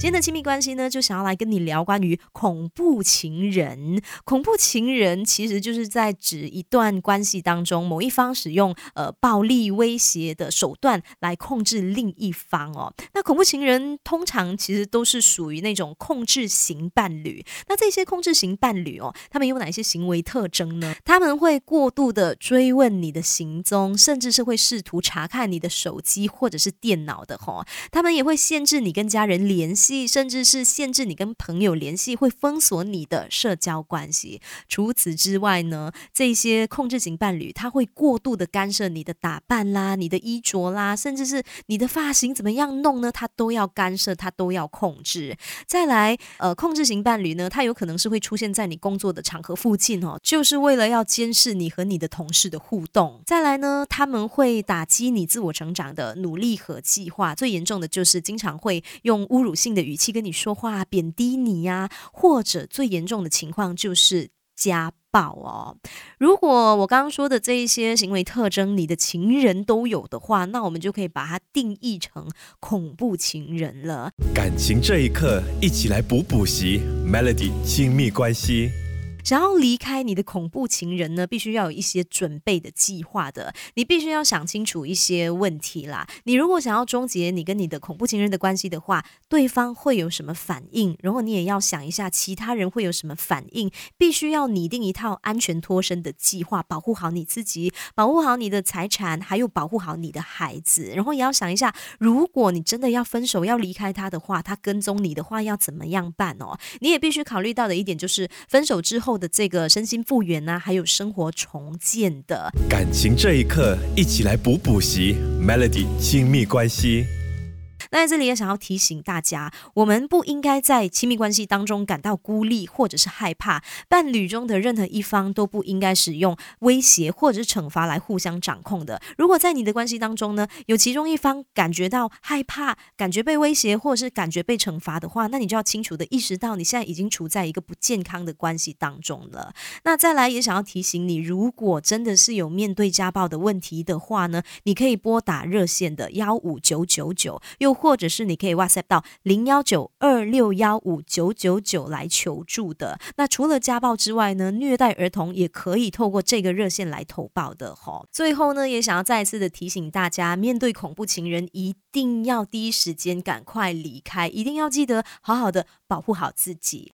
今天的亲密关系呢，就想要来跟你聊关于恐怖情人。恐怖情人其实就是在指一段关系当中某一方使用呃暴力威胁的手段来控制另一方哦。那恐怖情人通常其实都是属于那种控制型伴侣。那这些控制型伴侣哦，他们有哪些行为特征呢？他们会过度的追问你的行踪，甚至是会试图查看你的手机或者是电脑的吼。他们也会限制你跟家人联系。甚至是限制你跟朋友联系，会封锁你的社交关系。除此之外呢，这些控制型伴侣他会过度的干涉你的打扮啦、你的衣着啦，甚至是你的发型怎么样弄呢？他都要干涉，他都要控制。再来，呃，控制型伴侣呢，他有可能是会出现在你工作的场合附近哦，就是为了要监视你和你的同事的互动。再来呢，他们会打击你自我成长的努力和计划。最严重的就是经常会用侮辱性的。语气跟你说话，贬低你呀，或者最严重的情况就是家暴哦。如果我刚刚说的这一些行为特征，你的情人都有的话，那我们就可以把它定义成恐怖情人了。感情这一刻，一起来补补习，Melody 亲密关系。想要离开你的恐怖情人呢，必须要有一些准备的计划的。你必须要想清楚一些问题啦。你如果想要终结你跟你的恐怖情人的关系的话，对方会有什么反应？然后你也要想一下其他人会有什么反应。必须要拟定一套安全脱身的计划，保护好你自己，保护好你的财产，还有保护好你的孩子。然后也要想一下，如果你真的要分手要离开他的话，他跟踪你的话要怎么样办哦？你也必须考虑到的一点就是分手之后。后的这个身心复原啊，还有生活重建的感情这一刻，一起来补补习，Melody 亲密关系。那在这里也想要提醒大家，我们不应该在亲密关系当中感到孤立或者是害怕。伴侣中的任何一方都不应该使用威胁或者是惩罚来互相掌控的。如果在你的关系当中呢，有其中一方感觉到害怕、感觉被威胁或者是感觉被惩罚的话，那你就要清楚的意识到你现在已经处在一个不健康的关系当中了。那再来也想要提醒你，如果真的是有面对家暴的问题的话呢，你可以拨打热线的幺五九九九，又。或者是你可以 WhatsApp 到零幺九二六幺五九九九来求助的。那除了家暴之外呢，虐待儿童也可以透过这个热线来投报的哈。最后呢，也想要再一次的提醒大家，面对恐怖情人，一定要第一时间赶快离开，一定要记得好好的保护好自己。